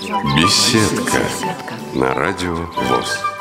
Беседка на радио ВОЗ.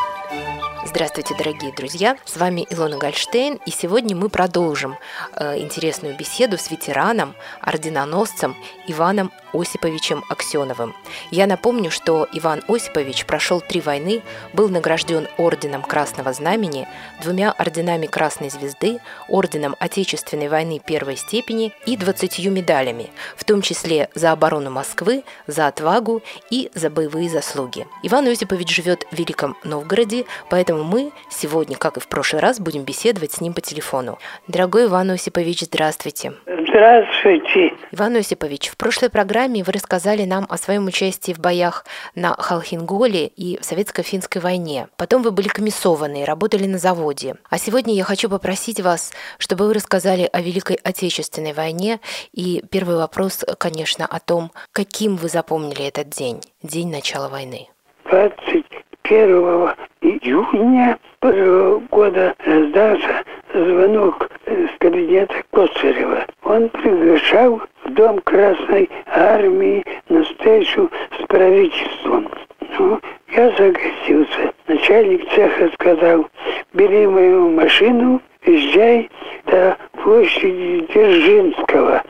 Здравствуйте, дорогие друзья! С вами Илона Гольштейн, и сегодня мы продолжим э, интересную беседу с ветераном, орденоносцем Иваном Осиповичем Аксеновым. Я напомню, что Иван Осипович прошел три войны, был награжден орденом Красного Знамени, двумя орденами Красной Звезды, орденом Отечественной войны первой степени и двадцатью медалями, в том числе за оборону Москвы, за отвагу и за боевые заслуги. Иван Осипович живет в Великом Новгороде, поэтому мы сегодня, как и в прошлый раз, будем беседовать с ним по телефону. Дорогой Иван Осипович, здравствуйте. Здравствуйте. Иван Осипович, в прошлой программе вы рассказали нам о своем участии в боях на Халхинголе и в Советско-финской войне. Потом вы были комиссованы и работали на заводе. А сегодня я хочу попросить вас, чтобы вы рассказали о Великой Отечественной войне. И первый вопрос, конечно, о том, каким вы запомнили этот день, день начала войны. 21 июня прошлого года раздался звонок с кабинета Косарева. Он приглашал в Дом Красной Армии на встречу с правительством. Ну, я согласился. Начальник цеха сказал, бери мою машину, езжай до площади Дзержинского.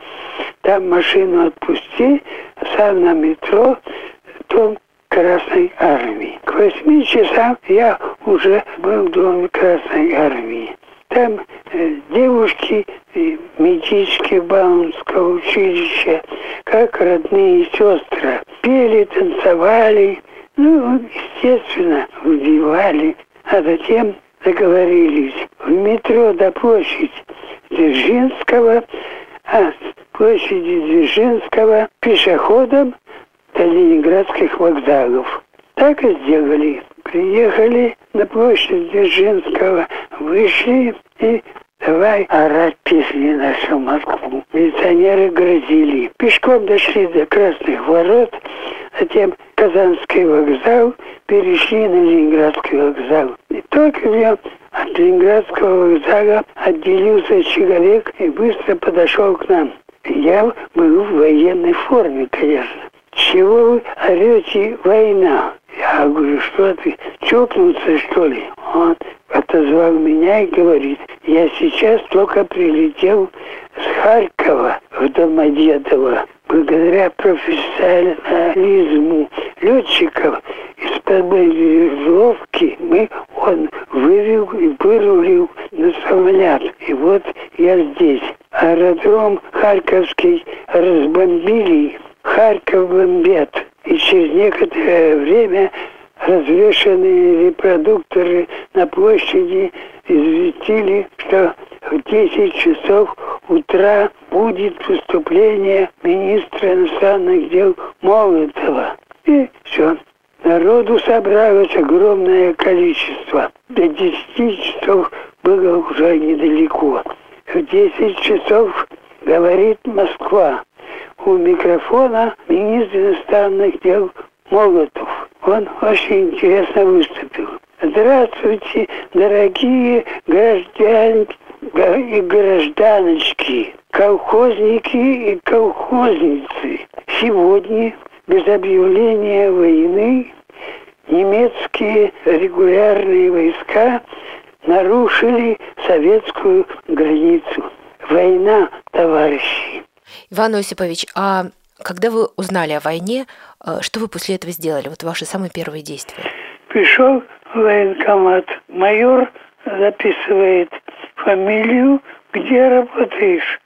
Там машину отпусти, сам на метро, дом Красной Армии. К восьми часам я уже был в Доме Красной Армии. Там э, девушки э, медички Баумского училища, как родные сестры, пели, танцевали, ну, естественно, убивали, а затем договорились в метро до площади Дзержинского, а с площади Дзержинского пешеходом до ленинградских вокзалов. Так и сделали. Приехали на площадь Дзержинского, вышли и давай орать песни на всю Москву. Милиционеры грозили. Пешком дошли до Красных ворот, затем Казанский вокзал, перешли на Ленинградский вокзал. И только нем от Ленинградского вокзала отделился человек и быстро подошел к нам. Я был в военной форме, конечно. Чего вы орете война? Я говорю, что ты, чокнуться что ли? Он отозвал меня и говорит, я сейчас только прилетел с Харькова в Домодедово. Благодаря профессионализму летчиков из-под мы, он вывел и вырулил на самолет. И вот я здесь. Аэродром Харьковский разбомбили, Харьков бомбят. И через некоторое время развешенные репродукторы на площади известили, что в 10 часов утра будет выступление министра иностранных дел Молотова. И все. Народу собралось огромное количество. До 10 часов было уже недалеко. В 10 часов говорит Москва. У микрофона министр иностранных дел Молотов. Он очень интересно выступил. Здравствуйте, дорогие граждане и гражданочки, колхозники и колхозницы. Сегодня, без объявления войны, немецкие регулярные войска нарушили советскую границу. Война, товарищи. Иван Осипович, а когда вы узнали о войне, э, что вы после этого сделали? Вот ваши самые первые действия. Пришел в военкомат. Майор записывает фамилию, где работаешь.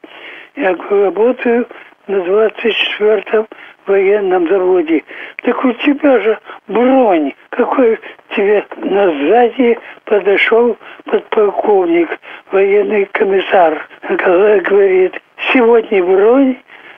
Я говорю, работаю на 24-м военном заводе. Так у тебя же бронь. Какой тебе на сзади подошел подполковник, военный комиссар. Говорит, сегодня бронь,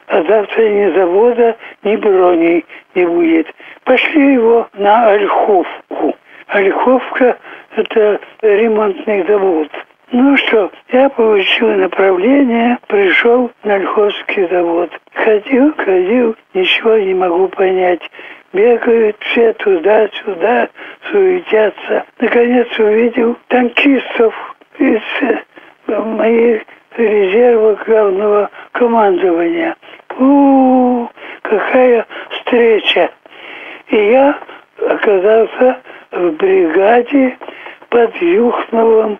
а завтра ни завода, ни брони не будет. Пошли его на Ольховку. Ольховка – это ремонтный завод. Ну что, я получил направление, пришел на Ольховский завод. Ходил, ходил, ничего не могу понять. Бегают все туда-сюда, суетятся. Наконец увидел танкистов из моих резерва главного командования. У, -у, -у какая встреча! И я оказался в бригаде под Юхновым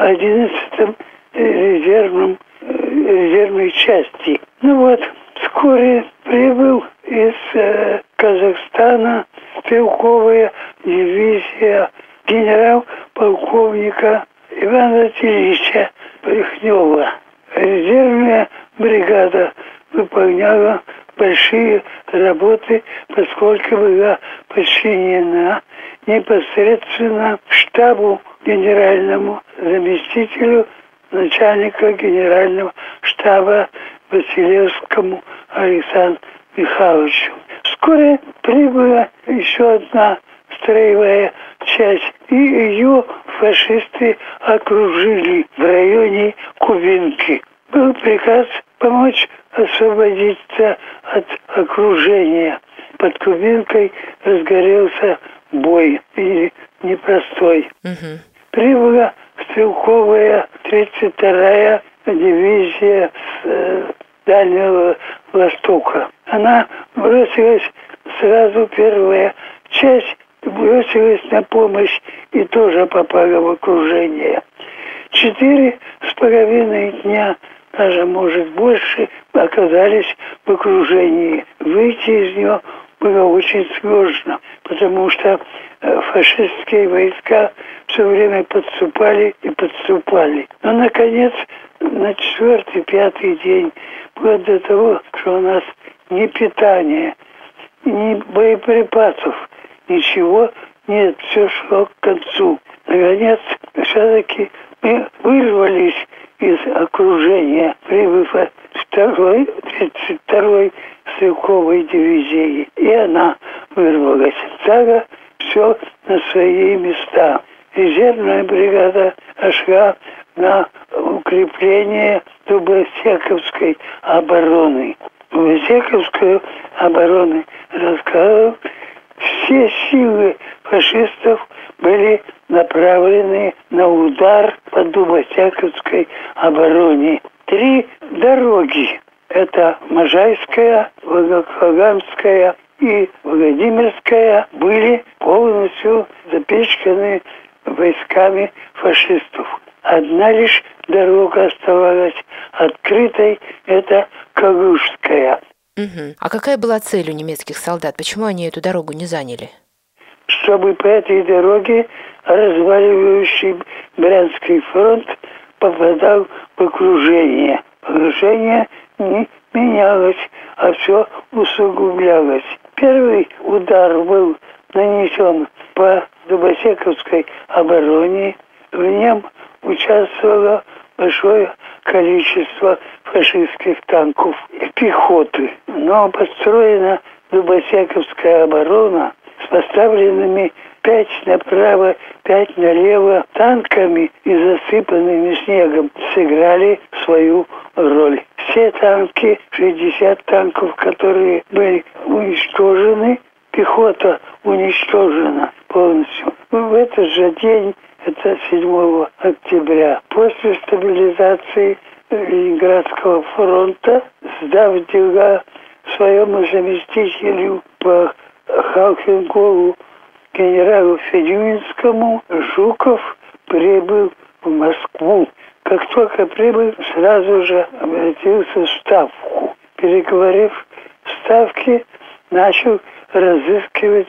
в 11-м резервном, резервной части. Ну вот, вскоре прибыл из э, Казахстана стрелковая дивизия генерал-полковника Ивана Васильевича Брехнева. Резервная бригада выполняла большие работы, поскольку была подчинена непосредственно штабу генеральному заместителю начальника генерального штаба Василевскому Александру Михайловичу. Вскоре прибыла еще одна строевая часть, и ее фашисты окружили в районе Кубинки. Был приказ помочь освободиться от окружения. Под Кубинкой разгорелся бой, и непростой. Угу. Прибыла стрелковая 32-я дивизия с э, Дальнего Востока. Она бросилась сразу первая часть бросилась на помощь и тоже попала в окружение. Четыре с половиной дня, даже может больше, оказались в окружении. Выйти из него было очень сложно, потому что э, фашистские войска все время подступали и подступали. Но, наконец, на четвертый, пятый день, вплоть до того, что у нас ни питания, ни боеприпасов, ничего нет, все шло к концу. Наконец, все-таки мы вырвались из окружения, прибыв второй, 32-й стрелковой дивизии. И она вырвалась. Так все на свои места. Резервная бригада шла на укрепление Дубосековской обороны. Дубосековскую обороны рассказывал, все силы фашистов были направлены на удар по Дубосековской обороне. Три дороги – это Можайская, Волгоградская и Владимирская – были полностью запечканы войсками фашистов. Одна лишь дорога оставалась открытой – это Калужская. Угу. А какая была цель у немецких солдат? Почему они эту дорогу не заняли? Чтобы по этой дороге разваливающий Брянский фронт попадал в окружение. Окружение не менялось, а все усугублялось. Первый удар был нанесен по Дубосековской обороне. В нем участвовало большое количество фашистских танков и пехоты. Но построена Дубосековская оборона с поставленными пять направо, пять налево танками и засыпанными снегом сыграли свою роль. Все танки, 60 танков, которые были уничтожены, пехота уничтожена полностью. В этот же день, это 7 октября, после стабилизации Ленинградского фронта, сдав дела своему заместителю по Халкингову генералу Федюнинскому, Жуков прибыл в Москву. Как только прибыл, сразу же обратился в Ставку. Переговорив в Ставке, начал разыскивать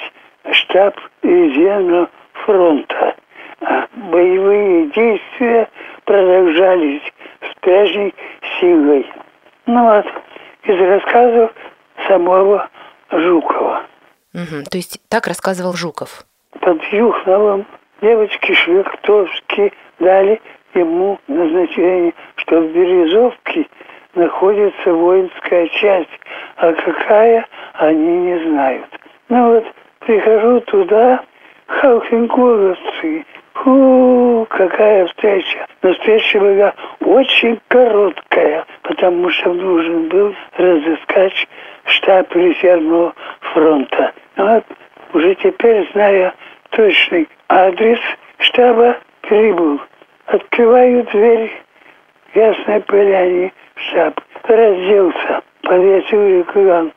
штаб резервного фронта. А боевые действия продолжались с прежней силой. Ну вот, из рассказов самого Жукова. Угу, то есть так рассказывал Жуков. Под Юхновым девочки Швехтовски дали ему назначение, что в Березовке находится воинская часть, а какая, они не знают. Ну вот, прихожу туда, Халхенковцы, Фу, какая встреча. Но встреча была очень короткая, потому что нужен был разыскать штаб резервного фронта. Ну вот уже теперь, зная точный адрес штаба, прибыл. Открываю дверь Ясной Поляне штаб. Разделся, повесил реклам.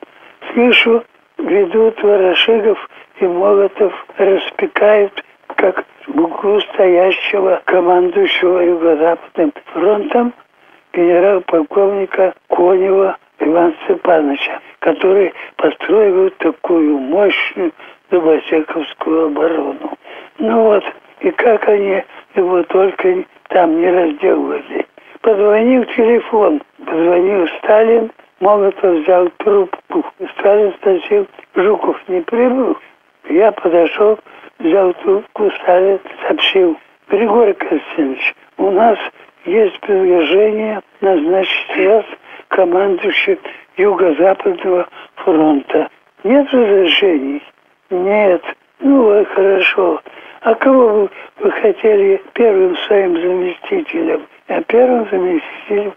Слышу ведут Ворошигов и Молотов, распекают как бугру стоящего командующего Юго-Западным фронтом генерал-полковника Конева Ивана Степановича, который построил такую мощную Дубосековскую оборону. Ну вот, и как они его только там не разделывали. Позвонил телефон, позвонил Сталин, Молотов взял трубку. Сталин спросил, Жуков не прибыл? Я подошел, взял трубку, Сталин сообщил. Григорий Константинович, у нас есть предложение назначить вас командующим Юго-Западного фронта. Нет разрешений? Нет. Ну, вот хорошо. А кого вы, вы хотели первым своим заместителем? А первым заместителем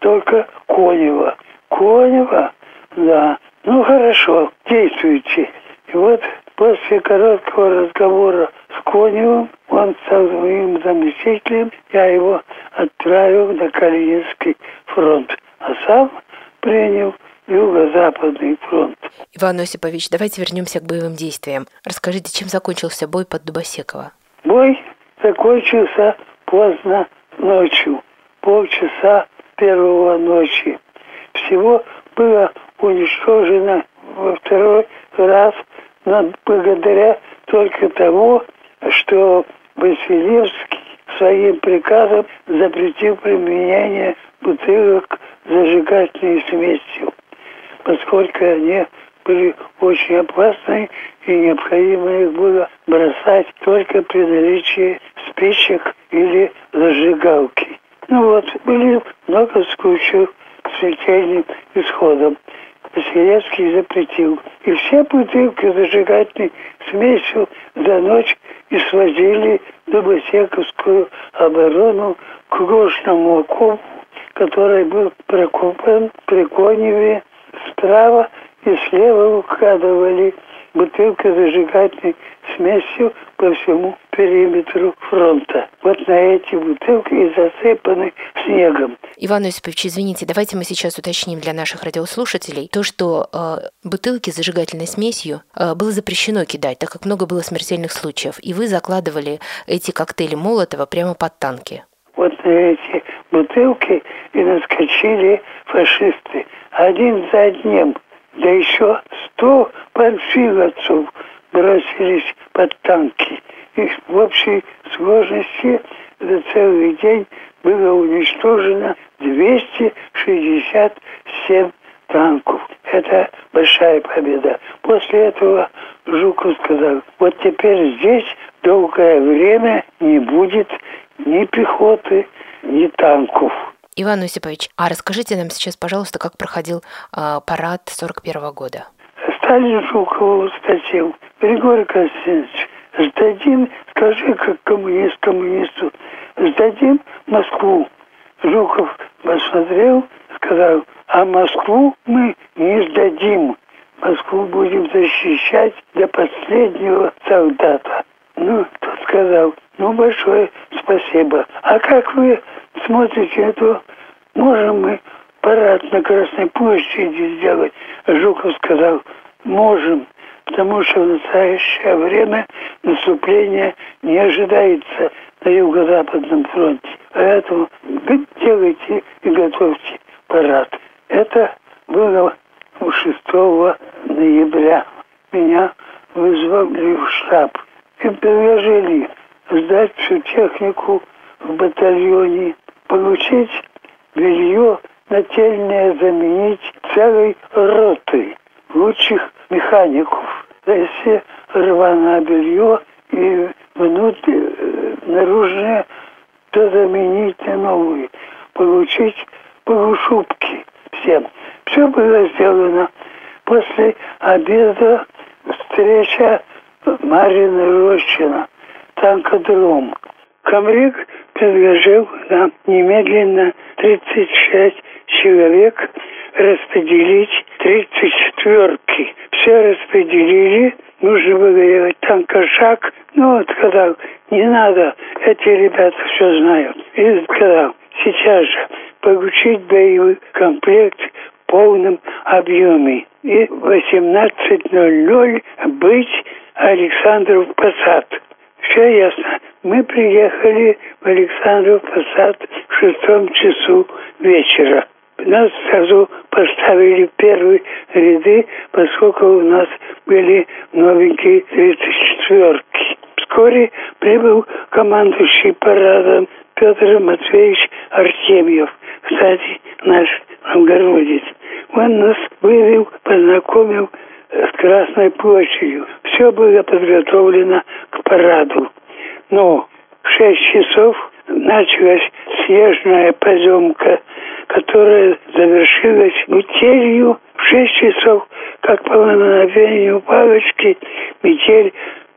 только Конева. Конева? Да. Ну, хорошо, действуйте. И вот после короткого разговора с Коневым, он стал моим заместителем, я его отправил на Калининский фронт, а сам принял Юго-Западный фронт. Иван Осипович, давайте вернемся к боевым действиям. Расскажите, чем закончился бой под Дубосеково? Бой закончился поздно ночью, полчаса первого ночи. Всего было уничтожено во второй раз, но благодаря только тому, что Василевский своим приказом запретил применение бутылок зажигательной смесью поскольку они были очень опасны и необходимо их было бросать только при наличии спичек или зажигалки. Ну вот, были много случаев с смертельным исходом. Василевский запретил. И все бутылки зажигательной смесью за ночь и свозили Дубосековскую оборону к Гошному окопу, который был прокопан при Коневе Справа и слева укладывали бутылки зажигательной смесью по всему периметру фронта. Вот на эти бутылки и засыпаны снегом. Иван Осипович, извините, давайте мы сейчас уточним для наших радиослушателей то, что э, бутылки с зажигательной смесью э, было запрещено кидать, так как много было смертельных случаев, и вы закладывали эти коктейли Молотова прямо под танки. Вот на эти бутылки и наскочили фашисты один за одним, да еще сто панфиловцев бросились под танки. Их в общей сложности за целый день было уничтожено 267 танков. Это большая победа. После этого Жуков сказал, вот теперь здесь долгое время не будет ни пехоты, ни танков. Иван Осипович, а расскажите нам сейчас, пожалуйста, как проходил э, парад 41 -го года? Сталин Жукову спросил, Григорий Константинович, сдадим, скажи, как коммунист коммунисту, сдадим Москву. Жуков посмотрел, сказал, а Москву мы не сдадим. Москву будем защищать до последнего солдата. Ну, тот сказал, ну, большое спасибо. А как вы смотрите, это можем мы парад на Красной площади сделать? Жуков сказал, можем, потому что в настоящее время наступление не ожидается на Юго-Западном фронте. Поэтому делайте и готовьте парад. Это было 6 ноября. Меня вызвали в штаб и предложили сдать всю технику в батальоне, получить белье нательное заменить целой роты лучших механиков. Если рваное белье и внутрь, э, наружное, то заменить на новые. Получить полушубки всем. Все было сделано. После обеда встреча Марина Рощина, танкодром. Комрик предложил нам немедленно 36 человек распределить 34-ки. Все распределили, нужно было делать танкошаг. Ну, вот сказал, не надо, эти ребята все знают. И сказал, сейчас же получить боевой комплект полном объеме. И в 18.00 быть Александров Посад. Все ясно. Мы приехали в Александров Посад в шестом часу вечера. Нас сразу поставили в первые ряды, поскольку у нас были новенькие 34-ки. Вскоре прибыл командующий парадом Петр Матвеевич Артемьев, кстати, наш новгородец. Он нас вывел, познакомил с Красной площадью. Все было подготовлено к параду. Но в шесть часов началась снежная поземка, которая завершилась метелью в шесть часов, как по мгновению палочки, метель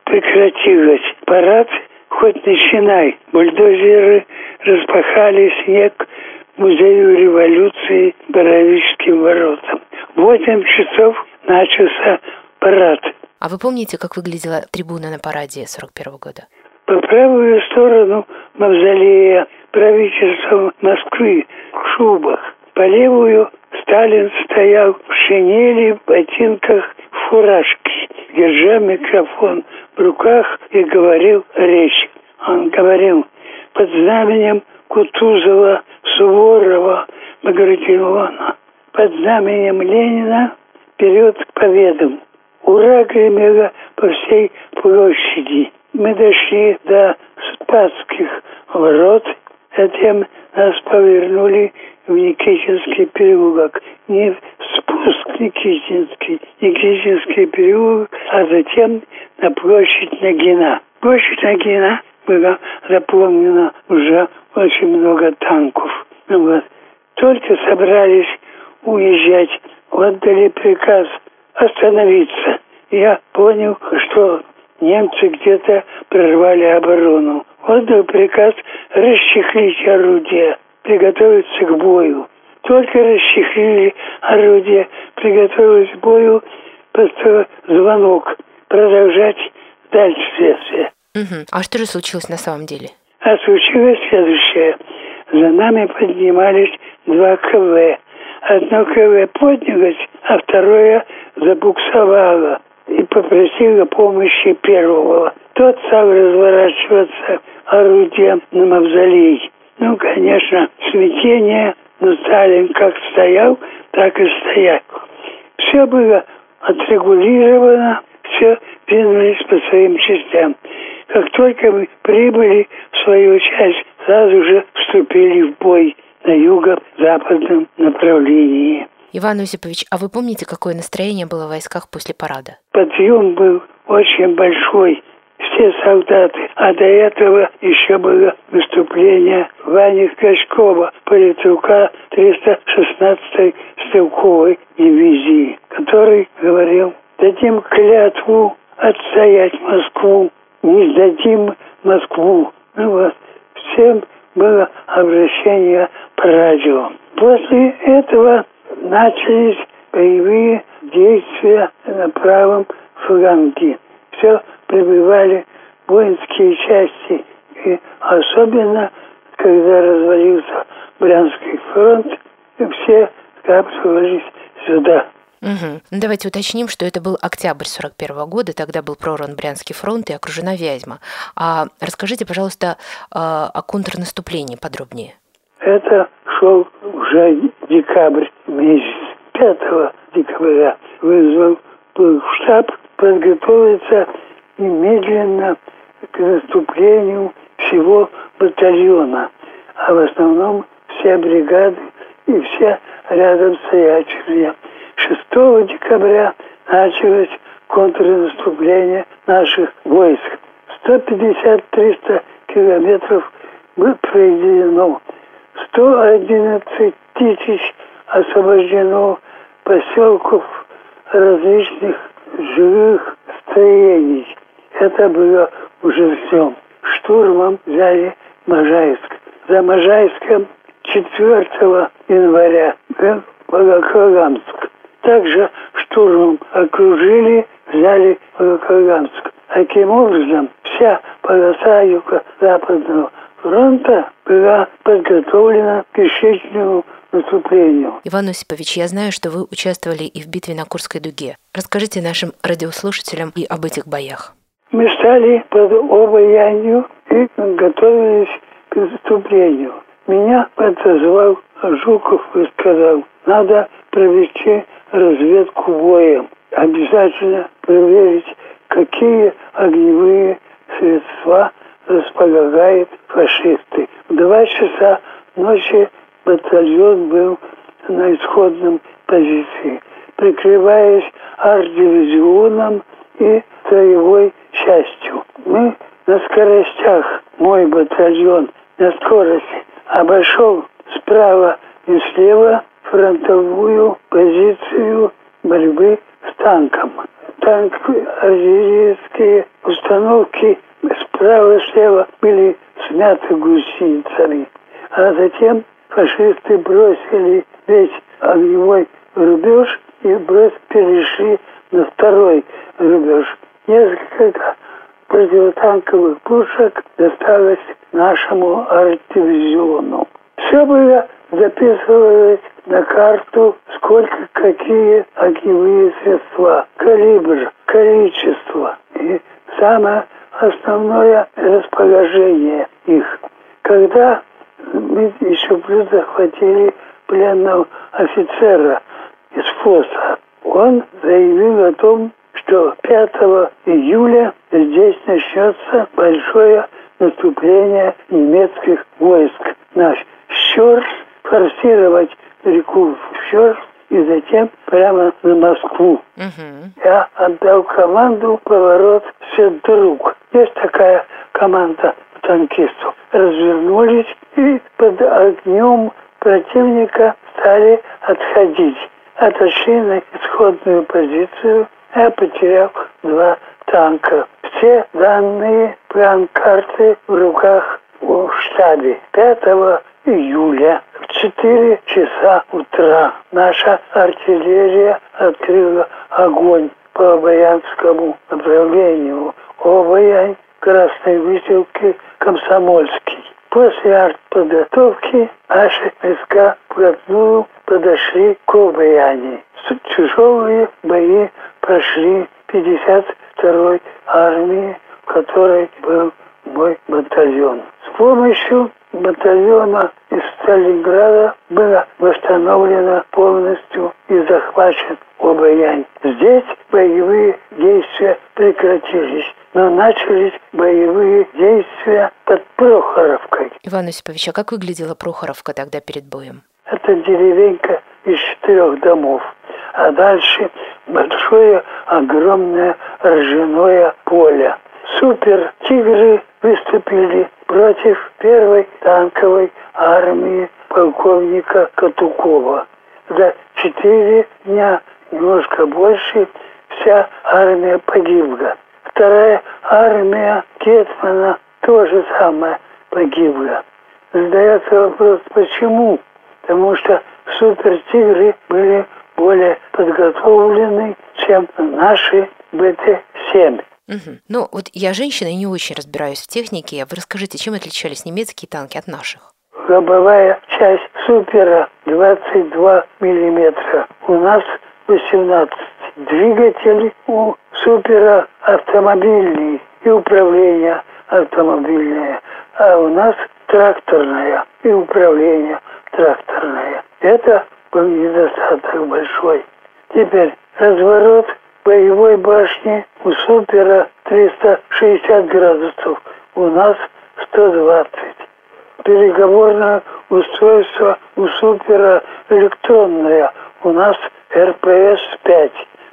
прекратилась. Парад хоть начинай. Бульдозеры распахали снег музею революции Боровическим воротам. В 8 часов начался парад. А вы помните, как выглядела трибуна на параде 41 года? По правую сторону мавзолея правительства Москвы в шубах. По левую Сталин стоял в шинели, в ботинках, в фуражке, держа микрофон в руках и говорил речь. Он говорил под знаменем Кутузова, Суворова, Багратиона, под знаменем Ленина вперед к победам. Ура гремело по всей площади. Мы дошли до Спасских ворот, затем нас повернули в Никитинский переулок. Не в спуск Никитинский, Никитинский переулок, а затем на площадь Нагина. Площадь Нагина была заполнена уже очень много танков. Ну вот. Только собрались уезжать, отдали приказ остановиться. Я понял, что немцы где-то прорвали оборону. Отдал приказ расчехлить орудия, приготовиться к бою. Только расчехлили орудие, приготовились к бою, просто звонок продолжать дальше следствие. Угу. А что же случилось на самом деле? А случилось следующее. За нами поднимались два КВ. Одно КВ поднялось, а второе забуксовало и попросило помощи первого. Тот стал разворачиваться орудием на мавзолей. Ну, конечно, смятение, но Сталин как стоял, так и стоял. Все было отрегулировано, все двинулись по своим частям. Как только мы прибыли в свою часть, сразу же вступили в бой на юго-западном направлении. Иван Осипович, а вы помните, какое настроение было в войсках после парада? Подъем был очень большой. Все солдаты. А до этого еще было выступление Вани Качкова, политрука 316-й стрелковой дивизии, который говорил, дадим клятву отстоять Москву, не сдадим Москву. Ну вот, всем было обращение по радио. После этого начались боевые действия на правом фланге. Все прибывали воинские части. И особенно, когда развалился Брянский фронт, все скапливались сюда. Угу. Ну, давайте уточним, что это был октябрь 41 года, тогда был прорван Брянский фронт и окружена Вязьма. А расскажите, пожалуйста, а, о контрнаступлении подробнее. Это шел уже декабрь месяц. 5 декабря вызвал штаб подготовиться немедленно к наступлению всего батальона, а в основном все бригады и все рядом стоящие 6 декабря началось контрнаступление наших войск. 150-300 километров было проведено. 111 тысяч освобождено поселков различных жилых строений. Это было уже все. Штурмом взяли Можайск. За Можайском 4 января был Волоколамск. Также штурмом окружили, взяли Волоколамск. Таким образом, вся полоса юго-западного фронта была подготовлена к решительному наступлению. Иван Осипович, я знаю, что вы участвовали и в битве на Курской дуге. Расскажите нашим радиослушателям и об этих боях. Мы стали под обаянью и готовились к наступлению. Меня отозвал Жуков и сказал, надо провести разведку боем. Обязательно проверить, какие огневые средства располагают фашисты. В два часа ночи батальон был на исходном позиции, прикрываясь арт-дивизионом и строевой частью. Мы на скоростях, мой батальон на скорости обошел справа и слева фронтовую позицию борьбы с танком. Танк, артиллерийские установки справа и слева были смяты гусеницами. А затем фашисты бросили весь огневой рубеж и брос перешли на второй рубеж. Несколько противотанковых пушек досталось нашему арт-дивизиону. Все было записывалось на карту, сколько какие огневые средства, калибр, количество и самое основное расположение их. Когда мы еще плюс захватили пленного офицера из ФОСа, он заявил о том, что 5 июля здесь начнется большое наступление немецких войск. Наш Щерс, форсировать реку Щерс и затем прямо на Москву. Угу. Я отдал команду поворот все друг. Есть такая команда танкистов. Развернулись и под огнем противника стали отходить. Отошли на исходную позицию, я потерял два танка. Все данные план-карты в руках у штабе. 5 июля в 4 часа утра наша артиллерия открыла огонь по Обаянскому направлению. Обаянь, Красной Выселки, Комсомольский. После артподготовки наши войска вплотную подошли к Обаяне. Тяжелые бои прошли 52-й армии, в которой был мой батальон. С помощью батальона из Сталинграда было восстановлено полностью и захвачен Обаянь. Здесь боевые действия прекратились, но начались боевые действия под Прохоровкой. Иван Осипович, а как выглядела Прохоровка тогда перед боем? Это деревенька из четырех домов, а дальше большое огромное ржаное поле. Супер «Тигры» выступили против первой танковой армии полковника Катукова. За четыре дня, немножко больше, вся армия погибла. Вторая армия Кетмана тоже самое погибла. Задается вопрос, почему? Потому что супер-тигры были более подготовлены, чем наши БТ-7. Угу. Ну, вот я женщина и не очень разбираюсь в технике. Вы расскажите, чем отличались немецкие танки от наших? Лобовая часть Супера 22 миллиметра. У нас 18. Двигатели у Супера автомобильный и управление автомобильное. А у нас тракторное и управление тракторное. Это был недостаток большой. Теперь разворот боевой башни у Супера 360 градусов, у нас 120. Переговорное устройство у Супера электронное, у нас РПС-5.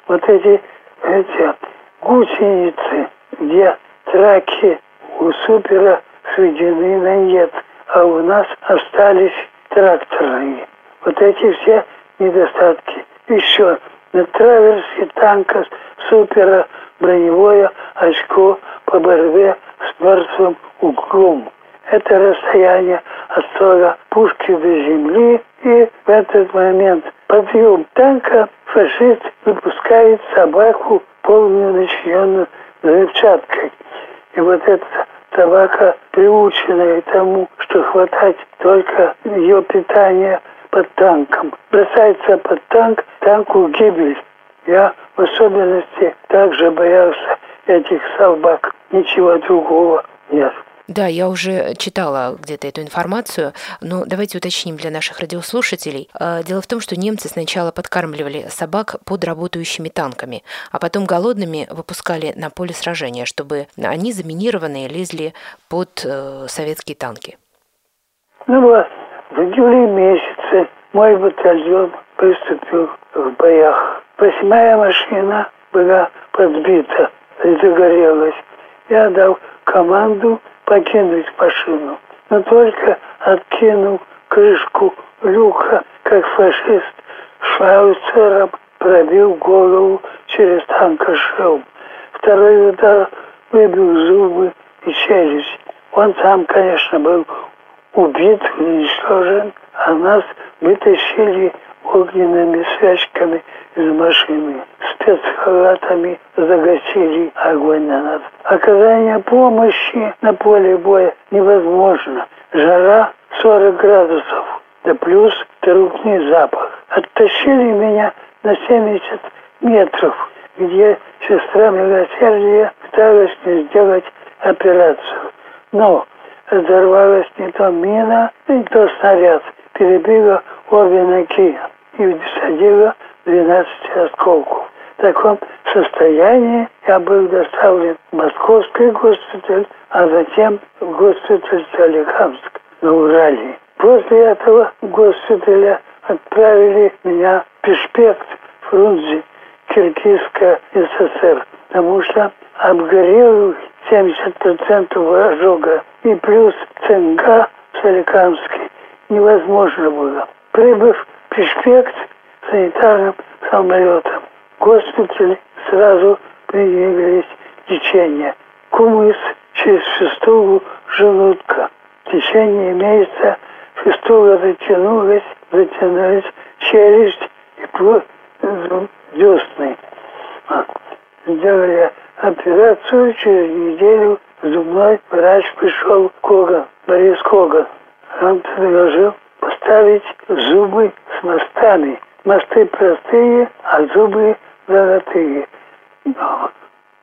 Вот эти, эти гусеницы, где траки у Супера сведены на нет, а у нас остались тракторные. Вот эти все недостатки. Еще на траверсе танка супера броневое очко по борьбе с мертвым углом. Это расстояние от ствола пушки до земли, и в этот момент подъем танка фашист выпускает собаку, полную начиненную взрывчаткой. И вот эта собака, приученная к тому, что хватать только ее питание под танком. Бросается под танк, танку гибель. Я в особенности также боялся этих собак. Ничего другого нет. Да, я уже читала где-то эту информацию, но давайте уточним для наших радиослушателей. А, дело в том, что немцы сначала подкармливали собак под работающими танками, а потом голодными выпускали на поле сражения, чтобы они заминированные лезли под э, советские танки. Ну вот, в июле месяце мой батальон приступил в боях. Восьмая машина была подбита и загорелась. Я дал команду покинуть машину, но только откинул крышку люка, как фашист шауцером пробил голову через танкошлем. Второй удар выбил зубы и челюсть. Он сам, конечно, был убит, уничтожен, а нас вытащили огненными свечками из машины. Спецхалатами загасили огонь на нас. Оказание помощи на поле боя невозможно. Жара 40 градусов, да плюс трупный запах. Оттащили меня на 70 метров, где сестра милосердия пыталась мне сделать операцию. Но взорвалась не то мина, не то снаряд. Перебила обе ноги и всадила 12 осколков. В таком состоянии я был доставлен в московский госпиталь, а затем в госпиталь Соликамск на Урале. После этого госпиталя отправили меня в Пешпект, Фрунзе, Киргизская ССР, потому что обгорел 70% ожога и плюс цинга Соликамский невозможно было. Прибыв в Пешпект санитарным самолетом, госпиталь сразу приняли лечение. Кумыс через фистулу желудка. Течение месяца фистула затянулась, затянулась челюсть и плоть десны. Сделали операцию, через неделю зубной врач пришел Коган, Борис Коган. Он предложил поставить зубы с мостами. Мосты простые, а зубы золотые. Но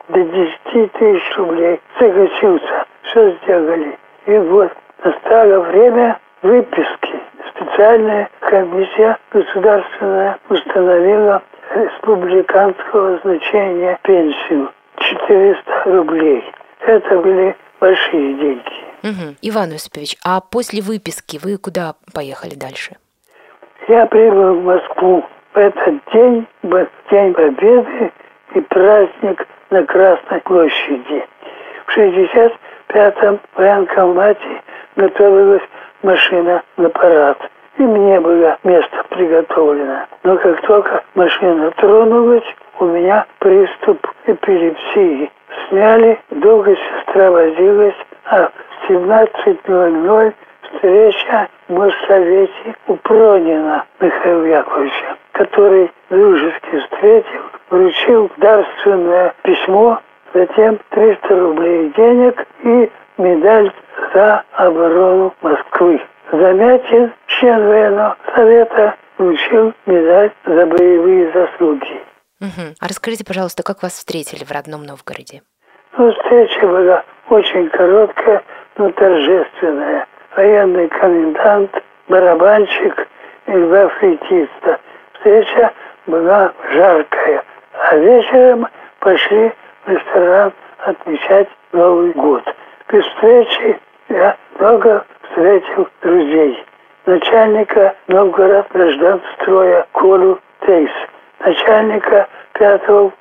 до 10 тысяч рублей согласился. Все сделали. И вот настало время выписки. Специальная комиссия государственная установила республиканского значения пенсию 400 рублей. Это были большие деньги. Угу. Иван Осипович, а после выписки вы куда поехали дальше? Я прибыл в Москву. В этот день был День Победы и праздник на Красной площади. В 65-м военкомате готовилась машина на парад. И мне было место приготовлено. Но как только машина тронулась, у меня приступ эпилепсии. Сняли, долго сестра возилась, а в 17.00 встреча в Моссовете у Пронина Михаила Яковлевича, который дружески встретил, вручил дарственное письмо, затем 300 рублей денег и медаль за оборону Москвы. Замятин, член военного совета, получил медаль за боевые заслуги. Угу. А расскажите, пожалуйста, как вас встретили в родном Новгороде? Ну, встреча была очень короткая, но торжественная. Военный комендант, барабанщик и два флейтиста. Встреча была жаркая, а вечером пошли в ресторан отмечать Новый год. При встрече я много встретил друзей. Начальника Новгород гражданстроя Колю Тейс, начальника пятого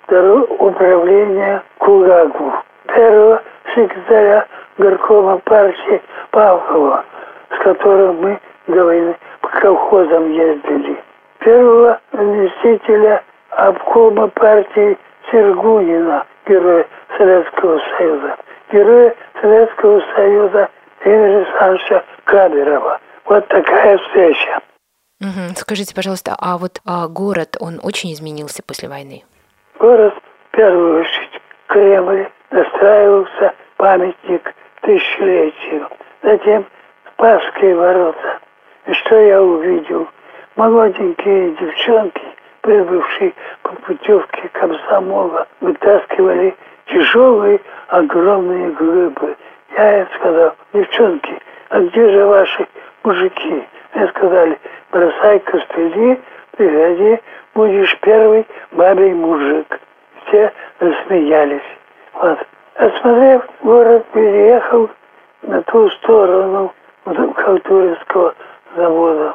управления Кулагу, первого секретаря горкома партии Павлова, с которым мы до войны по колхозам ездили, первого заместителя обкома партии Сергунина, героя Советского Союза, героя Советского Союза Игоря Александровича Кадырова. Вот такая встреча. Угу. Скажите, пожалуйста, а вот а город, он очень изменился после войны? Город, в первую очередь, Кремль, настраивался памятник тысячелетию. Затем Спасские ворота. И что я увидел? молоденькие девчонки, прибывшие по путевке комсомола, вытаскивали тяжелые огромные глыбы. Я им сказал, девчонки, а где же ваши мужики? Мне сказали, бросай костыли, приходи, будешь первый бабий мужик. Все рассмеялись. Вот. Осмотрев город, переехал на ту сторону Калтуринского завода.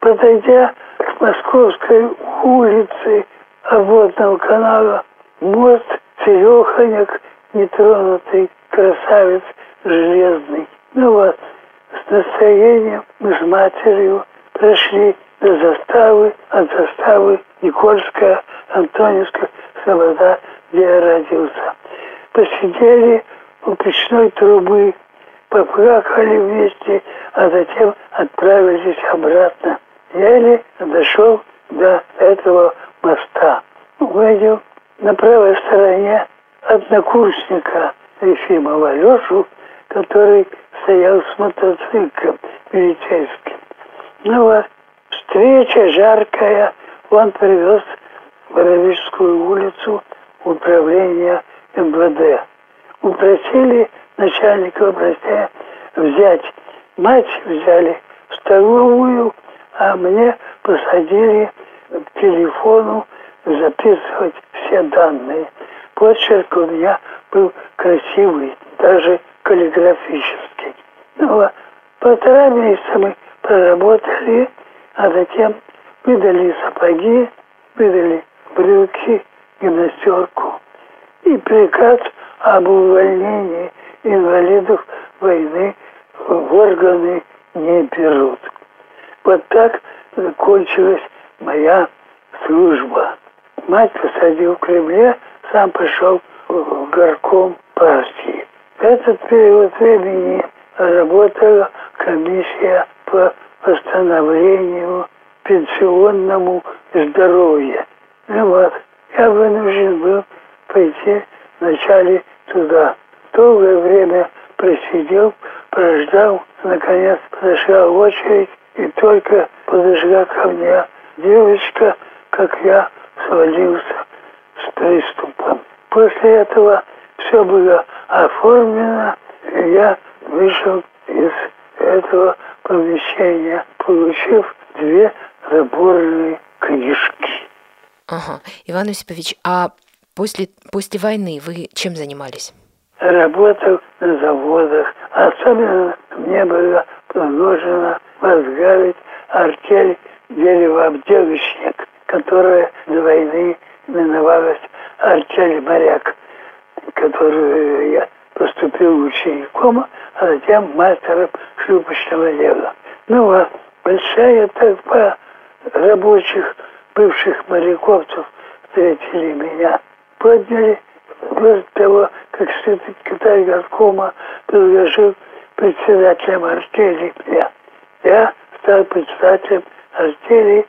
Подойдя к Московской улице обводного канала, мост Сереханек, нетронутый красавец железный. Ну вот, с настроением мы с матерью прошли до заставы, от заставы Никольская, Антоневская, Слобода, где я родился. Посидели у печной трубы, поплакали вместе, а затем отправились обратно. Еле дошел до этого моста. Увидел на правой стороне однокурсника Ефимова Лешу, который стоял с мотоциклом милицейским. Ну вот, встреча жаркая, он привез в Боровическую улицу управление МВД. Упросили начальника областя взять. Мать взяли в столовую, а мне посадили к телефону записывать все данные. Почерк у меня был красивый, даже каллиграфический. Ну, полтора месяца мы проработали, а затем выдали сапоги, выдали брюки, гимнастерку и приказ об увольнении инвалидов войны в органы не берут. Вот так закончилась моя служба. Мать посадил в Кремле, сам пошел в горком партии. Этот период времени работала комиссия по восстановлению пенсионному здоровья. Ну вот, я вынужден был пойти вначале туда. Долгое время просидел, прождал, наконец подошла очередь, и только подошла ко мне девочка, как я свалился с приступом. После этого все было оформлено, и я вышел из этого помещения, получив две заборные книжки. Ага. Иван Осипович, а после, после войны вы чем занимались? Работал на заводах. Особенно мне было предложено возглавить артель деревообделочник, которая до войны именовалась артель моряк, которую я поступил учеником, а затем мастером шлюпочного дела. Ну вот, большая толпа рабочих, бывших морековцев встретили меня, подняли после того, как секретарь горкома предложил председателем артели меня. Я стал председателем артели,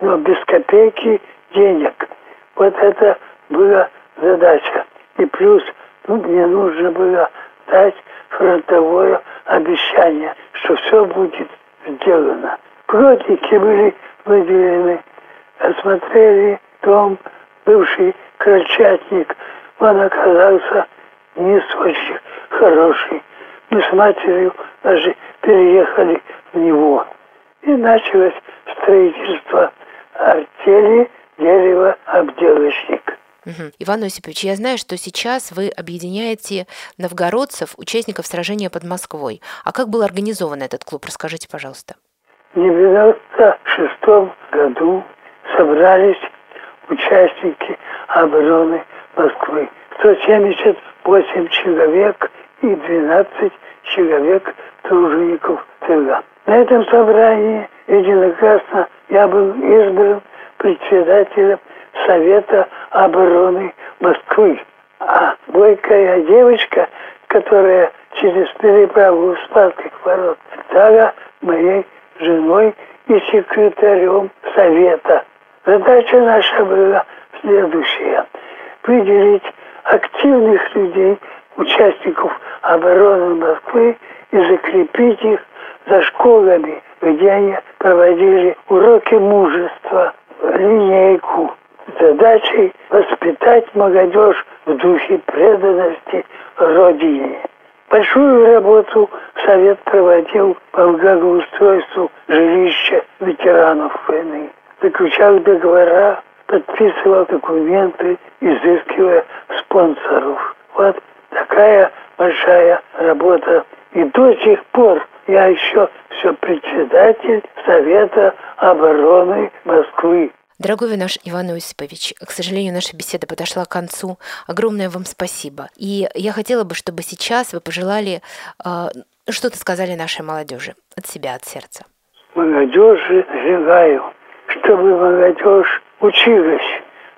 но без копейки денег. Вот это была задача. И плюс ну, мне нужно было дать фронтовое обещание, что все будет сделано. Плотники были выделены, осмотрели дом, бывший крольчатник. Он оказался не очень хороший. Мы с матерью даже переехали в него. И началось строительство артели дерево-обделочник. Угу. Иван Осипович, я знаю, что сейчас вы объединяете новгородцев, участников сражения под Москвой. А как был организован этот клуб? Расскажите, пожалуйста. В 1996 году собрались участники обороны Москвы. 178 человек и 12 человек тружеников тыла. На этом собрании единогласно я был избран председателем Совета обороны Москвы. А бойкая девочка, которая через переправу Спасских ворот стала моей женой и секретарем Совета. Задача наша была следующая. Выделить активных людей, участников обороны Москвы и закрепить их за школами, где они проводили уроки мужества, линейку, задачей воспитать молодежь в духе преданности Родине. Большую работу Совет проводил по благоустройству жилища ветеранов войны, заключал договора, подписывал документы, изыскивая спонсоров. Вот такая большая работа. И до сих пор я еще все председатель Совета обороны Москвы. Дорогой наш Иван Осипович, к сожалению, наша беседа подошла к концу. Огромное вам спасибо. И я хотела бы, чтобы сейчас вы пожелали, э, что-то сказали нашей молодежи от себя, от сердца. Молодежи желаю, чтобы молодежь училась,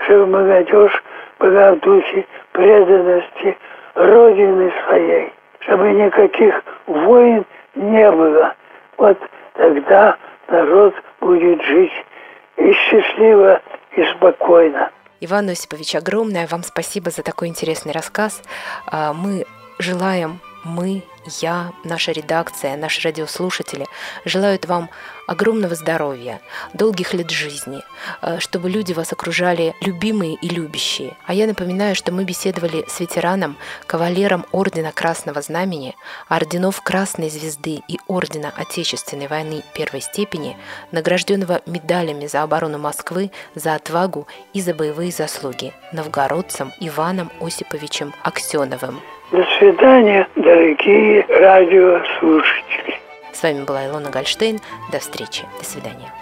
чтобы молодежь была в духе преданности Родины своей, чтобы никаких войн не было. Вот тогда народ будет жить и счастливо, и спокойно. Иван Осипович, огромное вам спасибо за такой интересный рассказ. А, мы желаем, мы, я, наша редакция, наши радиослушатели желают вам огромного здоровья, долгих лет жизни, э, чтобы люди вас окружали любимые и любящие. А я напоминаю, что мы беседовали с ветераном, кавалером Ордена Красного Знамени, орденов Красной Звезды и Ордена Отечественной войны первой степени, награжденного медалями за оборону Москвы, за отвагу и за боевые заслуги, новгородцем Иваном Осиповичем Аксеновым. До свидания, дорогие радиослушатели. С вами была Илона Гольштейн. До встречи. До свидания.